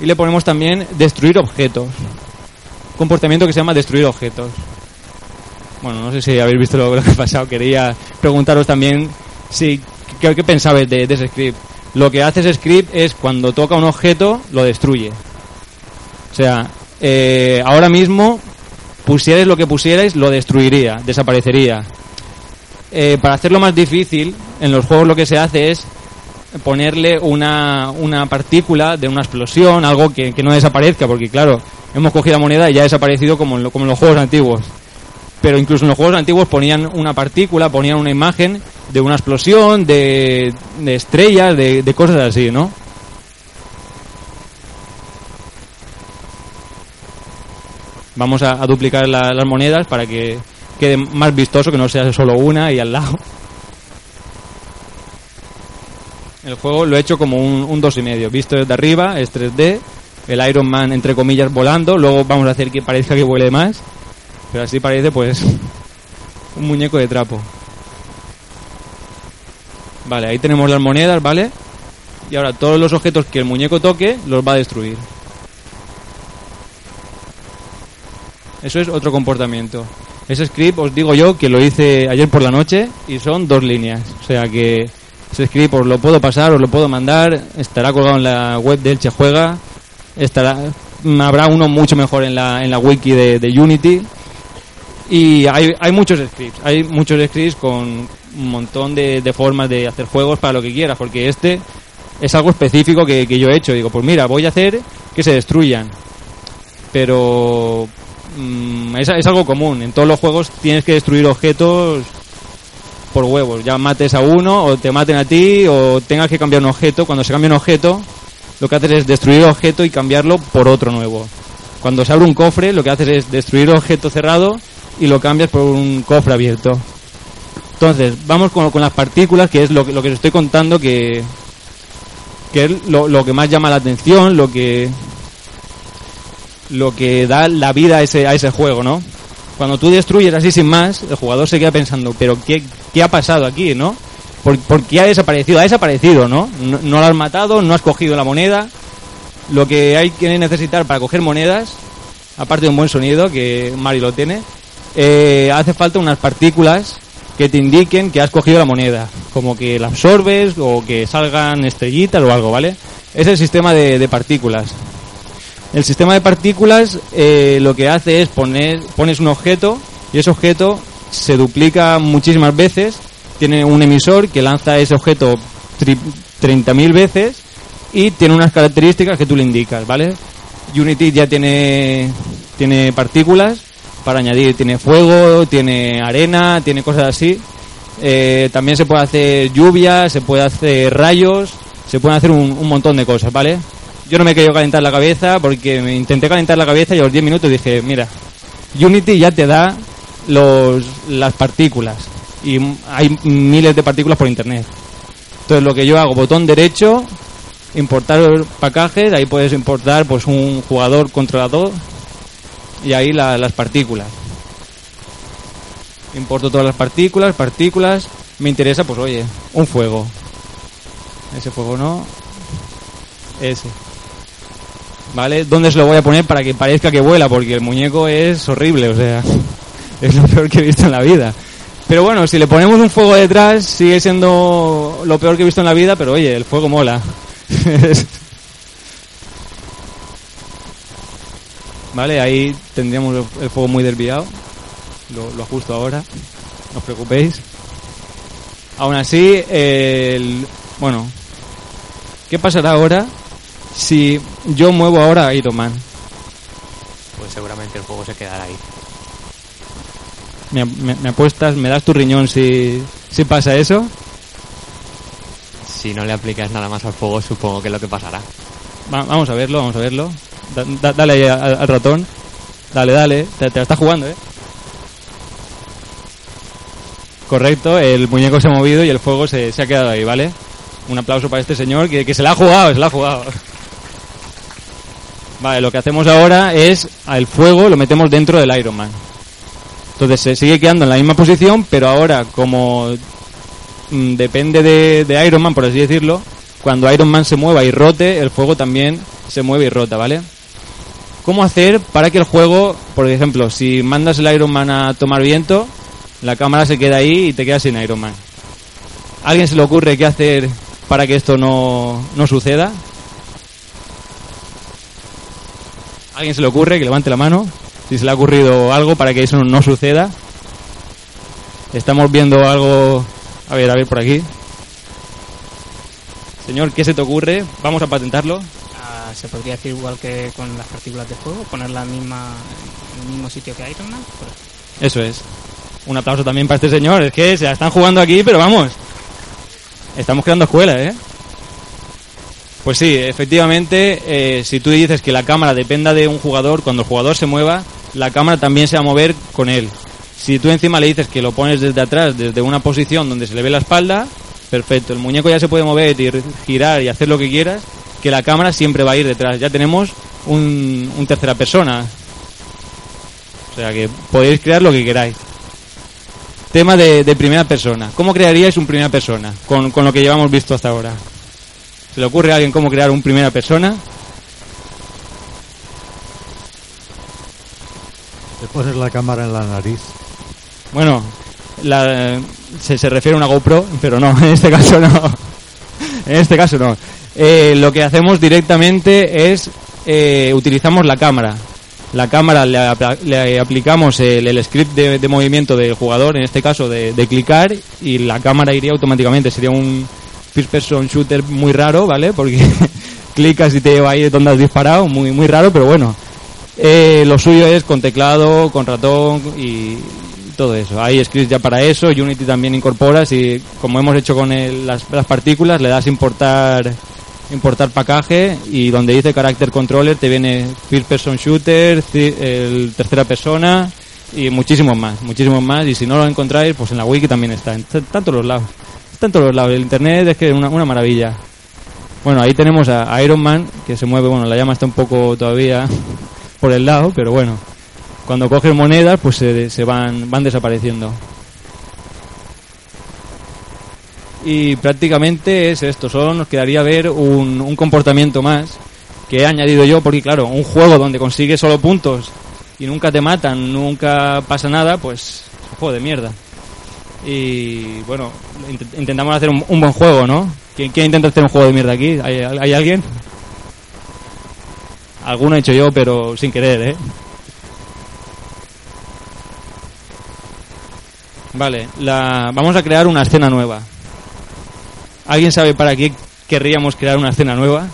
Y le ponemos también destruir objetos. Comportamiento que se llama destruir objetos. Bueno, no sé si habéis visto lo, que ha pasado. Quería preguntaros también si qué, pensabais de, de ese script. Lo que hace ese script es cuando toca un objeto, lo destruye. O sea, eh, ahora mismo, pusierais lo que pusierais, lo destruiría, desaparecería. Eh, para hacerlo más difícil, en los juegos lo que se hace es ponerle una, una partícula de una explosión, algo que, que no desaparezca, porque claro, hemos cogido la moneda y ya ha desaparecido como en, lo- como en los juegos antiguos. Pero incluso en los juegos antiguos ponían una partícula, ponían una imagen de una explosión, de, de estrellas, de, de cosas así, ¿no? Vamos a, a duplicar la- las monedas para que quede más vistoso, que no sea solo una y al lado. El juego lo he hecho como un, un dos y medio. Visto desde arriba, es 3D. El Iron Man, entre comillas, volando. Luego vamos a hacer que parezca que vuele más. Pero así parece, pues, un muñeco de trapo. Vale, ahí tenemos las monedas, ¿vale? Y ahora todos los objetos que el muñeco toque los va a destruir. Eso es otro comportamiento. Ese script os digo yo que lo hice ayer por la noche y son dos líneas. O sea que ese script os lo puedo pasar, os lo puedo mandar, estará colgado en la web de Elche Juega, estará, mm, habrá uno mucho mejor en la, en la wiki de, de Unity. Y hay, hay muchos scripts, hay muchos scripts con un montón de, de formas de hacer juegos para lo que quieras, porque este es algo específico que, que yo he hecho. Digo, pues mira, voy a hacer que se destruyan. Pero mm, es, es algo común. En todos los juegos tienes que destruir objetos por huevos. Ya mates a uno, o te maten a ti, o tengas que cambiar un objeto. Cuando se cambia un objeto, lo que haces es destruir el objeto y cambiarlo por otro nuevo. Cuando se abre un cofre, lo que haces es destruir el objeto cerrado y lo cambias por un cofre abierto. Entonces, vamos con, con las partículas, que es lo que, lo que os estoy contando, que, que es lo, lo que más llama la atención, lo que lo que da la vida a ese, a ese juego, ¿no? Cuando tú destruyes así sin más, el jugador se queda pensando, pero ¿qué, qué ha pasado aquí, no? ¿Por, por qué ha desaparecido? Ha desaparecido, ¿no? ¿no? no lo has matado, no has cogido la moneda. Lo que hay que necesitar para coger monedas, aparte de un buen sonido, que Mario lo tiene, eh, hace falta unas partículas que te indiquen que has cogido la moneda, como que la absorbes o que salgan estrellitas o algo, ¿vale? Es el sistema de, de partículas. El sistema de partículas eh, lo que hace es poner, pones un objeto y ese objeto se duplica muchísimas veces, tiene un emisor que lanza ese objeto tri- 30.000 veces y tiene unas características que tú le indicas, ¿vale? Unity ya tiene, tiene partículas para añadir, tiene fuego, tiene arena, tiene cosas así. Eh, también se puede hacer lluvia, se puede hacer rayos, se pueden hacer un, un montón de cosas, ¿vale? Yo no me querido calentar la cabeza porque me intenté calentar la cabeza y a los 10 minutos dije, mira, Unity ya te da los, las partículas y hay miles de partículas por internet. Entonces lo que yo hago, botón derecho, importar pacajes, ahí puedes importar pues un jugador controlador y ahí la- las partículas. Importo todas las partículas, partículas, me interesa pues oye, un fuego. Ese fuego no, ese. ¿Vale? ¿Dónde se lo voy a poner para que parezca que vuela? Porque el muñeco es horrible, o sea, es lo peor que he visto en la vida. Pero bueno, si le ponemos un fuego detrás, sigue siendo lo peor que he visto en la vida, pero oye, el fuego mola. vale, ahí tendríamos el- fuego muy desviado. Lo, lo ajusto ahora, no os preocupéis. Aún así, el, bueno, ¿qué pasará ahora si yo muevo ahora a Iron Man? Pues seguramente el juego se quedará ahí. ¿Me, me- me apuestas, me das tu riñón si, si pasa eso? Si no le aplicas nada más al fuego, supongo que es lo que pasará. Va- vamos a verlo, vamos a verlo. Da- da- dale ahí al, al ratón. Dale, dale. Te, te la está jugando, ¿eh? Correcto, el muñeco se ha movido y el fuego se, se ha quedado ahí, ¿vale? Un aplauso para este señor que, que se la ha jugado, se la ha jugado. Vale, lo que hacemos ahora es al fuego lo metemos dentro del Iron Man. Entonces se sigue quedando en la misma posición, pero ahora como mm, depende de, de Iron Man, por así decirlo, cuando Iron Man se mueva y rote, el fuego también se mueve y rota, ¿vale? ¿Cómo hacer para que el juego, por ejemplo, si mandas el Iron Man a tomar viento, la cámara se queda ahí y te quedas sin Iron Man? ¿A ¿Alguien se le ocurre qué hacer para que esto no, no suceda? ¿Alguien se le ocurre que levante la mano? Si se le ha ocurrido algo para que eso no, suceda. Estamos viendo algo... A ver, a ver por aquí. Señor, ¿qué se te ocurre? Vamos a patentarlo. Ah, se podría decir igual que con las partículas de fuego, poner la misma, en el mismo sitio que Iron Man. Eso es. Un aplauso también para este señor. Es que se la están jugando aquí, pero vamos. Estamos creando escuela, ¿eh? Pues sí, efectivamente, eh, si tú dices que la cámara dependa de un jugador, cuando el jugador se mueva, la cámara también se va a mover con él. Si tú encima le dices que lo pones desde atrás, desde una posición donde se le ve la espalda, perfecto. El muñeco ya se puede mover y girar y hacer lo que quieras, que la cámara siempre va a ir detrás. Ya tenemos un, un tercera persona. O sea que podéis crear lo que queráis. Tema de, de primera persona. ¿Cómo crearíais un primera persona con, con lo que llevamos visto hasta ahora? ¿Se le ocurre a alguien cómo crear un primera persona? Te pones la cámara en la nariz. Bueno, la- se, se refiere a una GoPro, pero no, en este caso no. En este caso no. Eh, lo que hacemos directamente es eh, utilizamos la cámara. La cámara le, aplicamos el, el script de, de movimiento del jugador, en este caso de, de clicar, y la cámara iría automáticamente. Sería un first person shooter muy raro, ¿vale? Porque clicas y te lleva ahí donde has disparado, muy, muy raro, pero bueno. Eh, lo suyo es con teclado, con ratón y todo eso. Hay scripts ya para eso. Unity también incorpora. Si, como hemos hecho con el- las, las partículas, le das importar importar pacaje y donde dice character controller te viene first person shooter, el tercera persona y muchísimos más, muchísimos más. Y si no lo encontráis, pues en la wiki también está. En t- tantos los lados. Está en todos los lados. El internet es que es una, una maravilla. Bueno, ahí tenemos a Iron Man que se mueve. Bueno, la llama está un poco todavía por el lado, pero bueno. Cuando coges monedas, pues se, se van, van desapareciendo. Y prácticamente es esto, solo nos quedaría ver un, un comportamiento más que he añadido yo, porque claro, un juego donde consigues solo puntos y nunca te matan, nunca pasa nada, pues es un juego de mierda. Y bueno, int- intentamos hacer un, un buen juego, ¿no? ¿Quién, intenta hacer un juego de mierda aquí? ¿Hay, hay alguien? Alguno he hecho yo, pero sin querer, ¿eh? Vale, la, vamos a crear una escena nueva. ¿Alguien sabe para qué querríamos crear una escena nueva?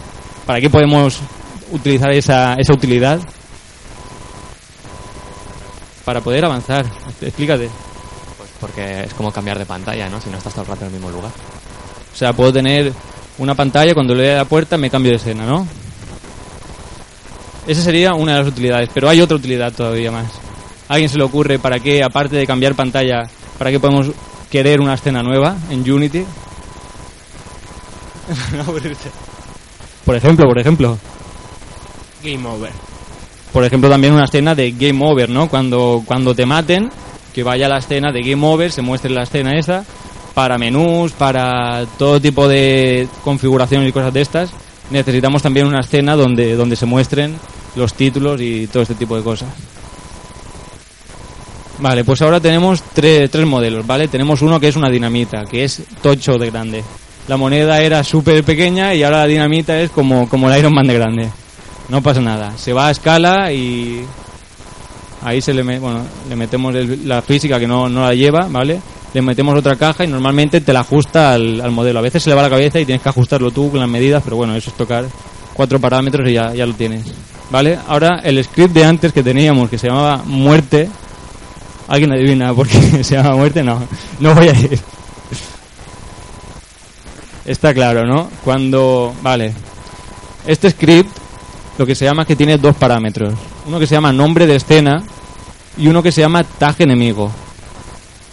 ¿Para qué podemos utilizar esa, esa utilidad? Para poder avanzar. Explícate. Porque es como cambiar de pantalla, ¿no? Si no estás todo el rato en el mismo lugar. O sea, puedo tener una pantalla, cuando le dé a la puerta me cambio de escena, ¿no? Esa sería una de las utilidades, pero hay otra utilidad todavía más. ¿A alguien se le ocurre para qué, aparte de cambiar pantalla, para qué podemos querer una escena nueva en Unity? por ejemplo, por ejemplo. Game over. Por ejemplo, también una escena de Game Over, ¿no? Cuando, cuando te maten, que vaya a la escena de Game Over, se muestre la escena esa, para menús, para todo tipo de configuraciones y cosas de estas. Necesitamos también una escena donde, donde se muestren los títulos y todo este tipo de cosas. Vale, pues ahora tenemos tres, tres modelos, ¿vale? Tenemos uno que es una dinamita, que es tocho de grande. La moneda era súper pequeña y ahora la dinamita es como, como el Iron Man de grande. No pasa nada. Se va a escala y ahí se le, bueno, le metemos el- la física que no, no la lleva, ¿vale? Le metemos otra caja y normalmente te la ajusta al, al modelo. A veces se le va la cabeza y tienes que ajustarlo tú con las medidas, pero bueno, eso es tocar cuatro parámetros y ya, ya lo tienes. ¿Vale? Ahora el script de antes que teníamos, que se llamaba muerte. ¿Alguien adivina por qué se llama muerte? No, no voy a ir. Está claro, ¿no? Cuando... Vale. Este script lo que se llama es que tiene dos parámetros. Uno que se llama nombre de escena y uno que se llama tag enemigo.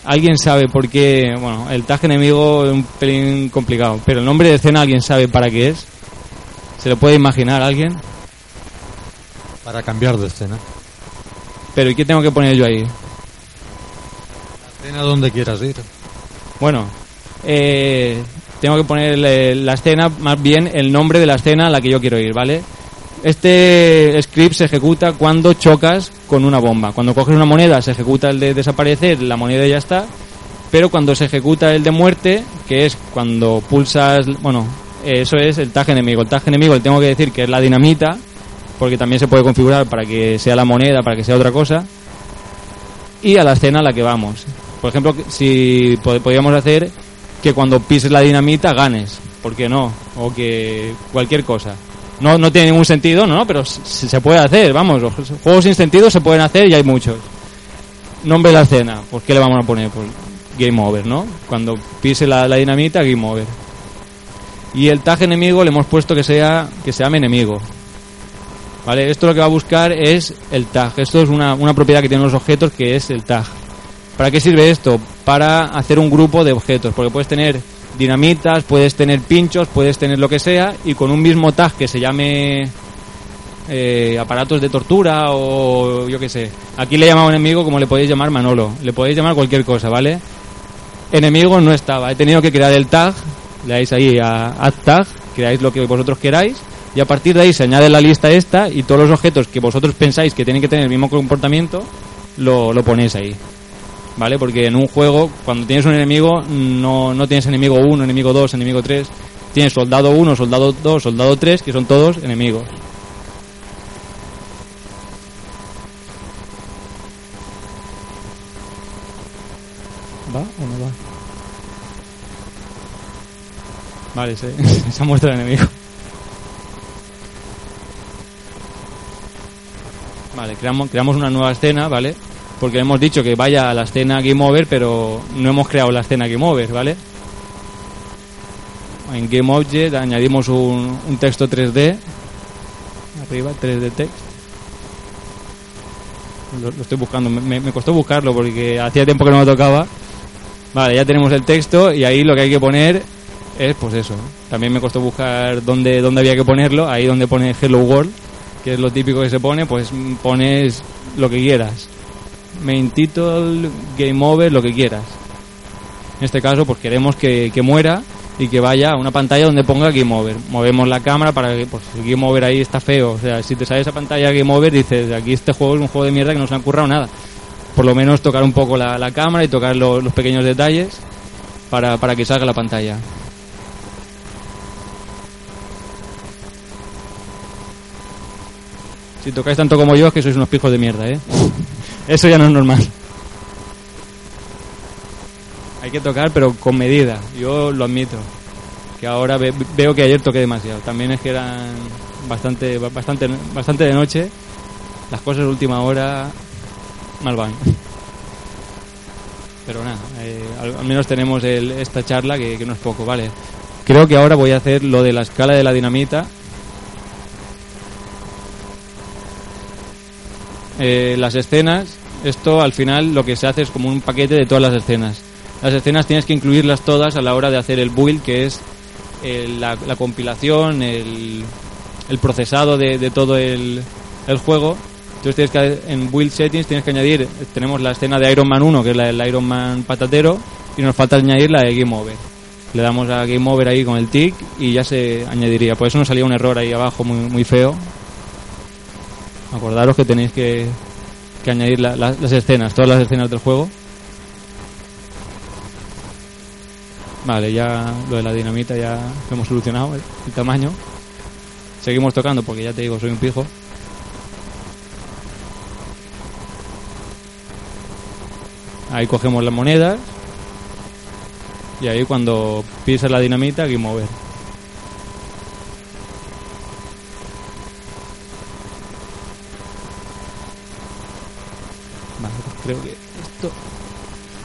¿Alguien sabe por qué? Bueno, el tag enemigo es un pelín complicado, pero el nombre de escena alguien sabe para qué es. ¿Se lo puede imaginar alguien? Para cambiar de escena. Pero ¿y qué tengo que poner yo ahí? Escena donde quieras ir. Bueno, eh, tengo que poner la escena, más bien el nombre de la escena a la que yo quiero ir, ¿vale? Este script se ejecuta cuando chocas con una bomba. Cuando coges una moneda se ejecuta el de desaparecer, la moneda ya está. Pero cuando se ejecuta el de muerte, que es cuando pulsas, bueno, eso es el tag enemigo. El tag enemigo le tengo que decir que es la dinamita, porque también se puede configurar para que sea la moneda, para que sea otra cosa. Y a la escena a la que vamos. Por ejemplo, si pod- podríamos hacer que cuando pises la dinamita ganes, ¿por qué no? O que cualquier cosa. No, no tiene ningún sentido, no, pero s- se puede hacer, vamos, los juegos sin sentido se pueden hacer y hay muchos. Nombre de la escena, pues ¿qué le vamos a poner? Game over, ¿no? Cuando pise la, la dinamita, game over. Y el tag enemigo le hemos puesto que sea que se llame enemigo. ¿Vale? Esto lo que va a buscar es el tag. Esto es una, una propiedad que tienen los objetos que es el tag. ¿Para qué sirve esto? Para hacer un grupo de objetos, porque puedes tener dinamitas, puedes tener pinchos, puedes tener lo que sea, y con un mismo tag que se llame eh, aparatos de tortura o yo qué sé. Aquí le he llamado enemigo como le podéis llamar Manolo, le podéis llamar cualquier cosa, ¿vale? Enemigo no estaba, he tenido que crear el tag, le dais ahí a add tag, creáis lo que vosotros queráis, y a partir de ahí se añade la lista esta y todos los objetos que vosotros pensáis que tienen que tener el mismo comportamiento, lo, lo ponéis ahí. ¿Vale? Porque en un juego, cuando tienes un enemigo, no, no tienes enemigo 1, enemigo 2, enemigo 3. Tienes soldado 1, soldado 2, soldado 3, que son todos enemigos. ¿Va o no va? Vale, se, se ha el enemigo. Vale, creamos, creamos una nueva escena, ¿vale? Porque hemos dicho que vaya a la escena Game Over, pero no hemos creado la escena Game Over, ¿vale? En Game Object añadimos un, texto 3D. Arriba, 3D text. Lo, estoy buscando, me- costó buscarlo porque hacía tiempo que no me tocaba. Vale, ya tenemos el texto y ahí lo que hay que poner es pues eso. También me costó buscar dónde, dónde había que ponerlo, ahí donde pone Hello World, que es lo típico que se pone, pues pones lo que quieras. Main title, game over, lo que quieras. En este caso, pues queremos que, que muera y que vaya a una pantalla donde ponga game over. Movemos la cámara para que, pues el game over ahí está feo. O sea, si te sale esa pantalla game over, dices, aquí este juego es un juego de mierda que no se han currado nada. Por lo menos tocar un poco la, la cámara y tocar lo- los pequeños detalles para, para que salga la pantalla. Si tocáis tanto como yo es que sois unos pijos de mierda, ¿eh? Eso ya no es normal. Hay que tocar, pero con medida. Yo lo admito. Que ahora ve- veo que ayer toqué demasiado. También es que eran bastante, bastante, bastante de noche. Las cosas de última hora mal van. Pero nada, eh, al, menos tenemos el- esta charla que, que no es poco, ¿vale? Creo que ahora voy a hacer lo de la escala de la dinamita. Eh, las escenas, esto al final lo que se hace es como un paquete de todas las escenas. Las escenas tienes que incluirlas todas a la hora de hacer el build, que es el- la, la compilación, el, procesado de, todo el, el juego. Entonces tienes que en build settings tienes que añadir, tenemos la escena de Iron Man 1, que es la del Iron Man patatero, y nos falta añadir la de Game Over. Le damos a Game Over ahí con el tick y ya se añadiría. Por eso nos salía un error ahí abajo muy, muy feo. Acordaros que tenéis que, que añadir la- la- las escenas, todas las escenas del juego. Vale, ya lo de la dinamita ya hemos solucionado, el, tamaño. Seguimos tocando porque ya te digo, soy un pijo. Ahí cogemos las monedas. Y ahí cuando pisas la dinamita, game over. Vale, pues creo que esto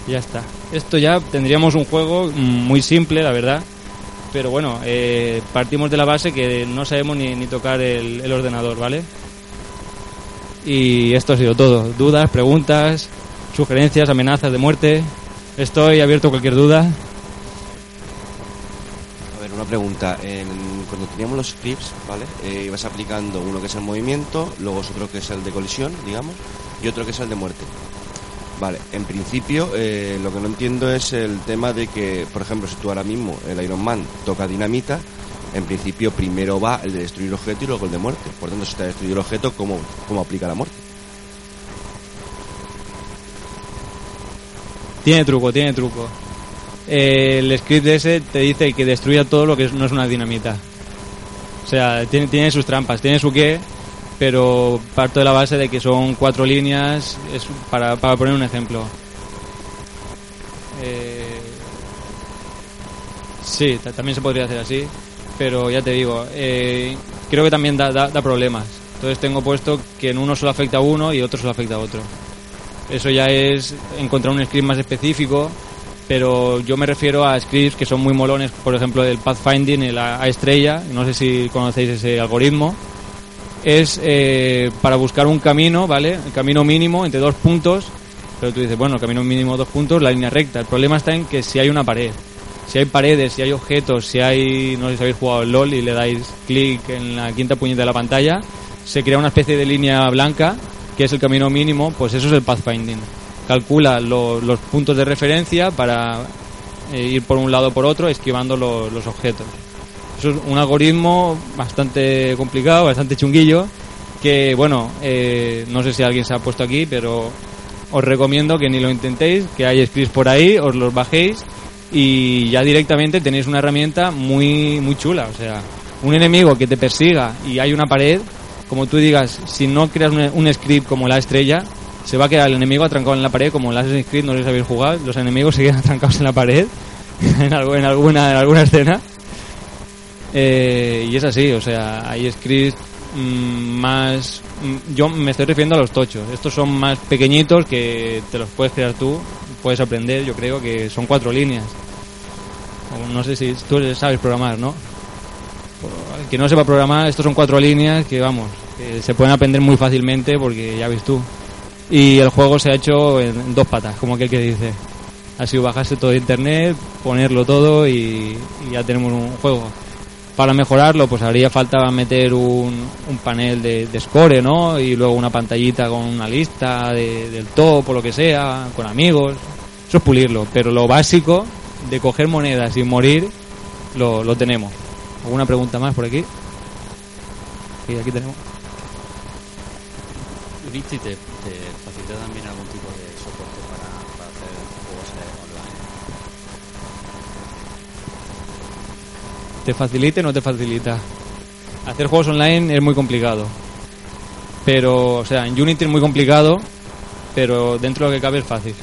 ya está. Esto ya tendríamos un juego mm, muy simple, la verdad. Pero bueno, eh, partimos de la base que no sabemos ni, ni tocar el, el ordenador, ¿vale? Y esto ha sido todo. Dudas, preguntas, sugerencias, amenazas de muerte. Estoy abierto a cualquier duda. A ver, una pregunta. En- cuando teníamos los scripts, ¿vale? Eh, ibas aplicando uno que es el movimiento, luego es otro que es el de colisión, digamos, y otro que es el de muerte. Vale, en principio eh, lo que no entiendo es el tema de que, por ejemplo, si tú ahora mismo el Iron Man toca dinamita, en principio primero va el de destruir objeto y luego el de muerte. Por tanto, si está destruido el objeto, ¿cómo, cómo aplica la muerte? Tiene truco, tiene truco. Eh, el script ese te dice que destruya todo lo que no es una dinamita. O sea, tiene, tiene sus trampas, tiene su qué, pero parto de la base de que son cuatro líneas, es para, para poner un ejemplo. Eh, sí, ta- también se podría hacer así, pero ya te digo, eh, creo que también da, da- da problemas. Entonces tengo puesto que en uno solo afecta a uno y otro solo afecta a otro. Eso ya es encontrar un script más específico, pero yo me refiero a scripts que son muy molones, por ejemplo el pathfinding, el a a estrella, no sé si conocéis ese algoritmo, es eh, para buscar un camino, ¿vale? El camino mínimo entre dos puntos, pero tú dices, bueno, el camino mínimo dos puntos, la línea recta. El problema está en que si hay una pared, si hay paredes, si hay objetos, si hay, no sé si habéis jugado al LOL y le dais clic en la quinta puñeta de la pantalla, se crea una especie de línea blanca, que es el camino mínimo, pues eso es el pathfinding. Calcula lo- los puntos de referencia para eh, ir por un lado o por otro, esquivando lo- los objetos. Es un algoritmo bastante complicado, bastante chunguillo, que bueno, eh, no sé si alguien se ha puesto aquí, pero os recomiendo que ni lo intentéis, que hay scripts por ahí, os los bajéis y ya directamente tenéis una herramienta muy muy chula, o sea, un enemigo que te persiga y hay una pared, como tú digas, si no creas un, un script como la estrella, se va a quedar el enemigo atrancado en la pared, como en Assassin's Creed, no si habéis jugado, los enemigos se quedan atrancados en la pared, en alguna, en alguna escena. Eh, y es así, o sea, hay scripts mm, más... mm, yo me estoy refiriendo a los tochos. Estos son más pequeñitos que te los puedes crear tú, puedes aprender, yo creo que son cuatro líneas. No sé si tú sabes programar, ¿no? El que no sepa programar, estos son cuatro líneas que, vamos, que se pueden aprender muy fácilmente porque ya ves tú. Y el juego se ha hecho en dos patas, como aquel que dice. Ha sido bajarse todo de internet, ponerlo todo y ya tenemos un juego. Para mejorarlo, pues haría falta meter un, un panel de, score, ¿no? Y luego una pantallita con una lista de- del top o lo que sea, con amigos. Eso es pulirlo. Pero lo básico de coger monedas y morir, lo, lo tenemos. ¿Alguna pregunta más por aquí? Sí, aquí tenemos. ¿Te facilita o no te facilita? Hacer juegos online es muy complicado. Pero, o sea, en Unity es muy complicado, pero dentro de lo que cabe es fácil.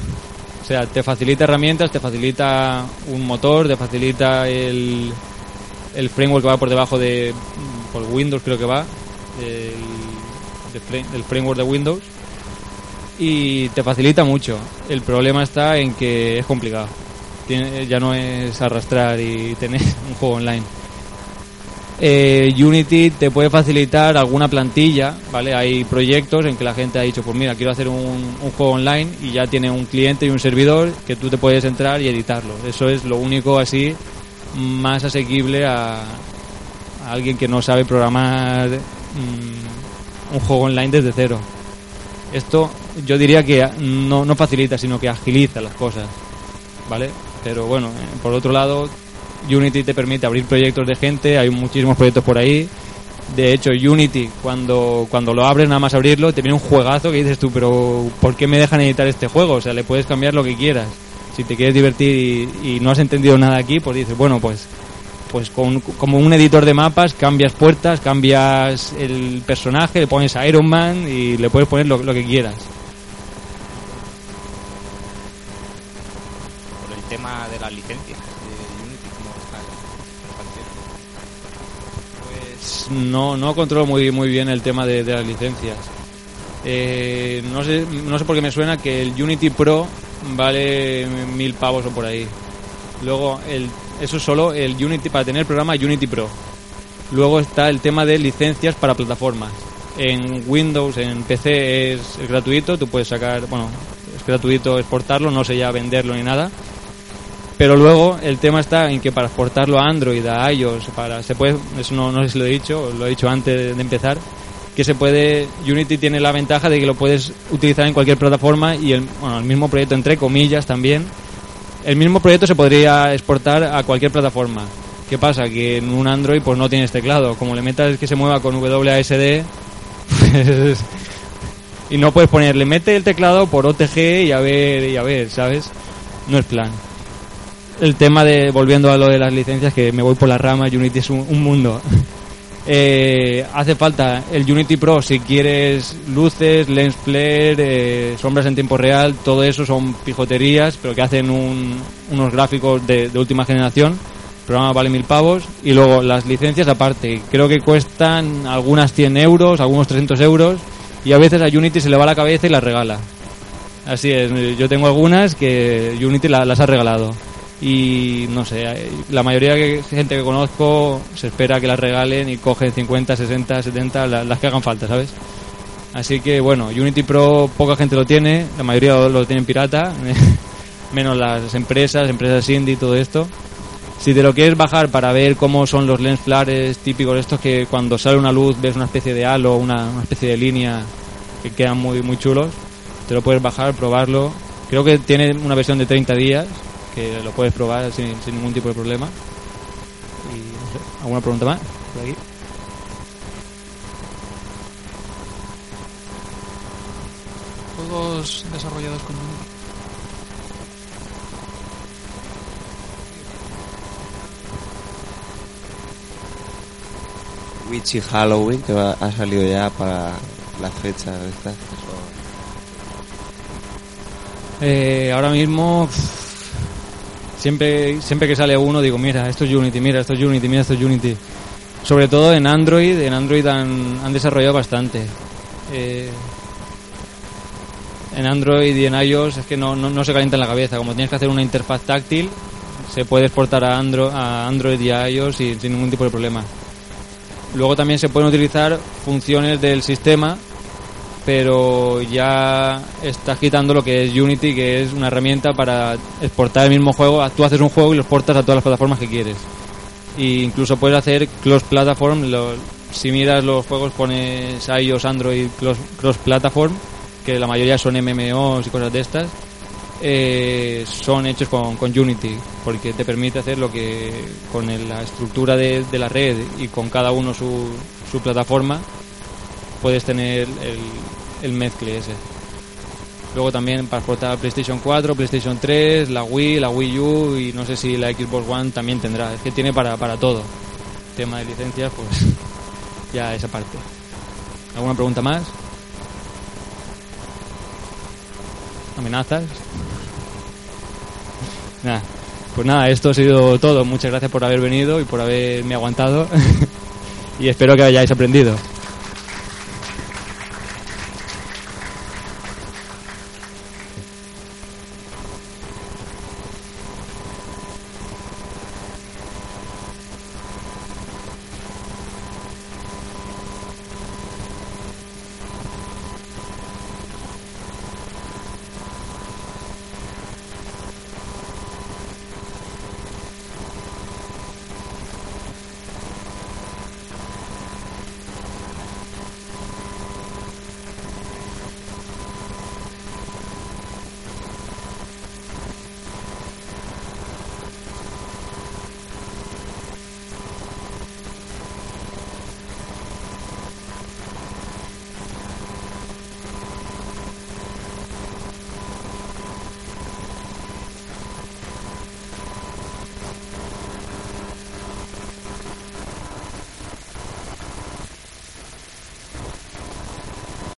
O sea, te facilita herramientas, te facilita un motor, te facilita el, el framework que va por debajo de por Windows creo que va el, del framework de Windows y te facilita mucho el problema está en que es complicado Tiene- ya no es arrastrar y tener un juego online Eh, Unity te puede facilitar alguna plantilla, ¿vale? Hay proyectos en que la gente ha dicho, pues mira, quiero hacer un, juego online y ya tiene un cliente y un servidor que tú te puedes entrar y editarlo. Eso es lo único así más asequible a, a alguien que no sabe programar mm, un juego online desde cero. Esto yo diría que no, no facilita, sino que agiliza las cosas, ¿vale? Pero bueno, eh, por otro lado, Unity te permite abrir proyectos de gente, hay muchísimos proyectos por ahí. De hecho, Unity, cuando, cuando lo abres, nada más abrirlo, te viene un juegazo que dices tú, pero ¿por qué me dejan editar este juego? O sea, le puedes cambiar lo que quieras. Si te quieres divertir y, no has entendido nada aquí, pues dices, bueno, pues pues con, como un editor de mapas cambias puertas, cambias el personaje, le pones a Iron Man y le puedes poner lo, lo que quieras. Por el tema de de Unity, ¿cómo está el- Pues no, no controlo muy, muy bien el tema de, las licencias. Eh, no, sé, no sé por qué me suena que el Unity Pro vale mil pavos o por ahí. Luego, el, eso es solo el Unity para tener el programa Unity Pro. Luego está el tema de licencias para plataformas. En Windows, en PC es, es gratuito, tú puedes sacar, bueno, es gratuito exportarlo, no sé ya venderlo ni nada. Pero luego el tema está en que para exportarlo a Android, a iOS, para se puede, eso no, no sé si lo he dicho, lo he dicho antes de empezar, que se puede, Unity tiene la ventaja de que lo puedes utilizar en cualquier plataforma y el, bueno, el mismo proyecto entre comillas también. El mismo proyecto se podría exportar a cualquier plataforma. ¿Qué pasa? Que en un Android pues no tienes teclado. Como le metas que se mueva con WASD, pues, y no puedes ponerle mete el teclado por OTG y a ver, y a ver, ¿sabes? No es plan. El tema de, volviendo a lo de las licencias, que me voy por la rama, Unity es un, un mundo. Eh, hace falta el Unity Pro si quieres luces, lens flare, eh, sombras en tiempo real, todo eso son pijoterías, pero que hacen un- unos gráficos de, de última generación. El programa vale mil pavos y luego las licencias aparte, creo que cuestan algunas 100 euros, algunos 300 euros y a veces a Unity se le va la cabeza y las regala. Así es, yo tengo algunas que Unity la- las ha regalado. Y no sé, la mayoría de gente que conozco se espera que las regalen y cogen 50, 60, 70, la- las que hagan falta, ¿sabes? Así que bueno, Unity Pro poca gente lo tiene, la mayoría lo tienen pirata, menos las empresas, empresas indie y todo esto. Si te lo quieres bajar para ver cómo son los lens flares típicos estos que cuando sale una luz ves una especie de halo, una, una especie de línea que quedan muy muy chulos, te lo puedes bajar, probarlo. Creo que tiene una versión de 30 días que lo puedes probar sin, sin ningún tipo de problema. Y no sé, ¿alguna pregunta más? Por aquí. Juegos desarrollados con Unity. Witchy Halloween, que va- ha salido ya para la fecha esta. Eso- Eh, ahora mismo pff, siempre siempre que sale uno digo mira esto es Unity mira esto es Unity mira esto es Unity sobre todo en Android en Android han, han desarrollado bastante. Eh, en Android y en iOS es que no, no, no se calienta en la cabeza. Como tienes que hacer una interfaz táctil se puede exportar a, Andro- a Android y a iOS sin, sin ningún tipo de problema. Luego también se pueden utilizar funciones del sistema pero ya estás quitando lo que es Unity, que es una herramienta para exportar el mismo juego. Tú haces un juego y lo exportas a todas las plataformas que quieres. E incluso puedes hacer cross platform. lo- si miras los juegos pones iOS, Android, cross, cross platform, que la mayoría son MMOs y cosas de estas. eh, son hechos con, con Unity, porque te permite hacer lo que con la estructura de, de la red y con cada uno su, su plataforma puedes tener el, el mezcle ese. Luego también para exportar PlayStation 4, PlayStation 3, la Wii, la Wii U y no sé si la Xbox One también tendrá. Es que tiene para, para todo. Tema de licencias, pues ya esa parte. ¿Alguna pregunta más? ¿Amenazas? Nada. Pues nada, esto ha sido todo. Muchas gracias por haber venido y por haberme aguantado. y espero que hayáis aprendido.